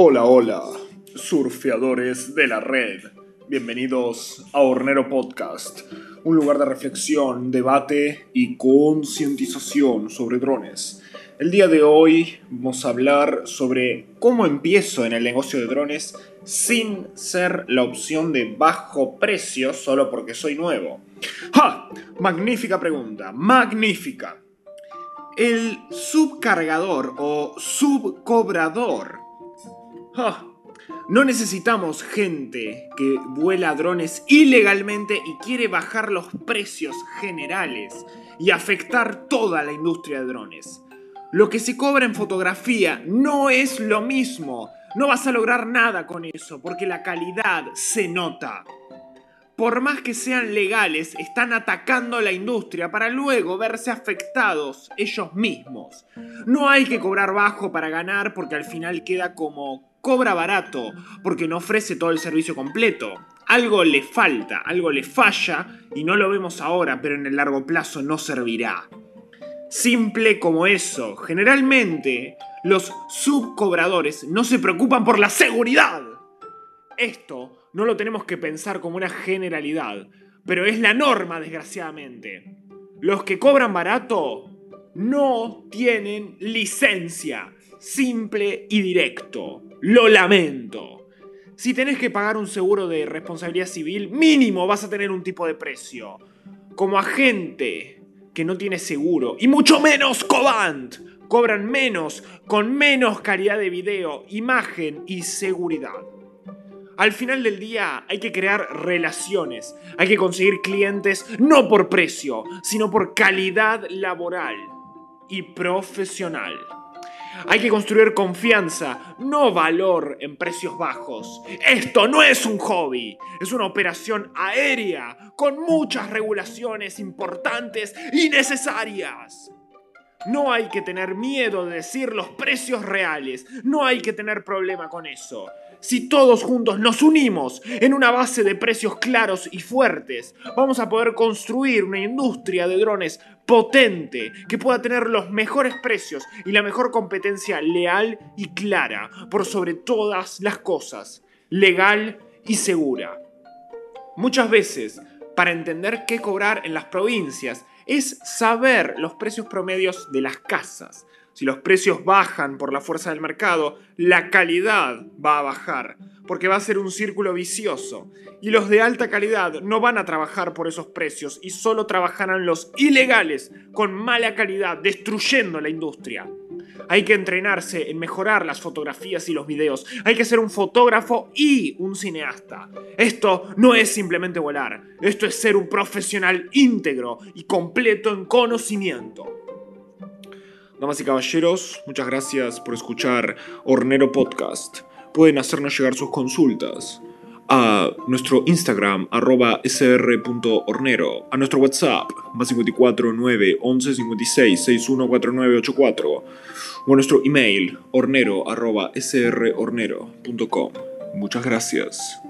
Hola, hola, surfeadores de la red. Bienvenidos a Hornero Podcast, un lugar de reflexión, debate y concientización sobre drones. El día de hoy vamos a hablar sobre cómo empiezo en el negocio de drones sin ser la opción de bajo precio solo porque soy nuevo. ¡Ja! Magnífica pregunta, magnífica. El subcargador o subcobrador. ¡Ja! No necesitamos gente que vuela drones ilegalmente y quiere bajar los precios generales y afectar toda la industria de drones. Lo que se cobra en fotografía no es lo mismo. No vas a lograr nada con eso porque la calidad se nota. Por más que sean legales, están atacando la industria para luego verse afectados ellos mismos. No hay que cobrar bajo para ganar porque al final queda como cobra barato porque no ofrece todo el servicio completo. Algo le falta, algo le falla y no lo vemos ahora, pero en el largo plazo no servirá. Simple como eso. Generalmente, los subcobradores no se preocupan por la seguridad. Esto no lo tenemos que pensar como una generalidad, pero es la norma, desgraciadamente. Los que cobran barato no tienen licencia. Simple y directo. Lo lamento. Si tenés que pagar un seguro de responsabilidad civil, mínimo vas a tener un tipo de precio. Como agente que no tiene seguro, y mucho menos Cobant. Cobran menos, con menos calidad de video, imagen y seguridad. Al final del día hay que crear relaciones, hay que conseguir clientes no por precio, sino por calidad laboral y profesional. Hay que construir confianza, no valor en precios bajos. Esto no es un hobby, es una operación aérea con muchas regulaciones importantes y necesarias. No hay que tener miedo de decir los precios reales, no hay que tener problema con eso. Si todos juntos nos unimos en una base de precios claros y fuertes, vamos a poder construir una industria de drones potente que pueda tener los mejores precios y la mejor competencia leal y clara, por sobre todas las cosas, legal y segura. Muchas veces, para entender qué cobrar en las provincias, es saber los precios promedios de las casas. Si los precios bajan por la fuerza del mercado, la calidad va a bajar, porque va a ser un círculo vicioso. Y los de alta calidad no van a trabajar por esos precios y solo trabajarán los ilegales con mala calidad, destruyendo la industria. Hay que entrenarse en mejorar las fotografías y los videos. Hay que ser un fotógrafo y un cineasta. Esto no es simplemente volar. Esto es ser un profesional íntegro y completo en conocimiento. Damas y caballeros, muchas gracias por escuchar Hornero Podcast. Pueden hacernos llegar sus consultas a nuestro Instagram, arroba sr.hornero, a nuestro WhatsApp, más 54 9 11 56 61 o a nuestro email, hornero, arroba srhornero.com. Muchas gracias.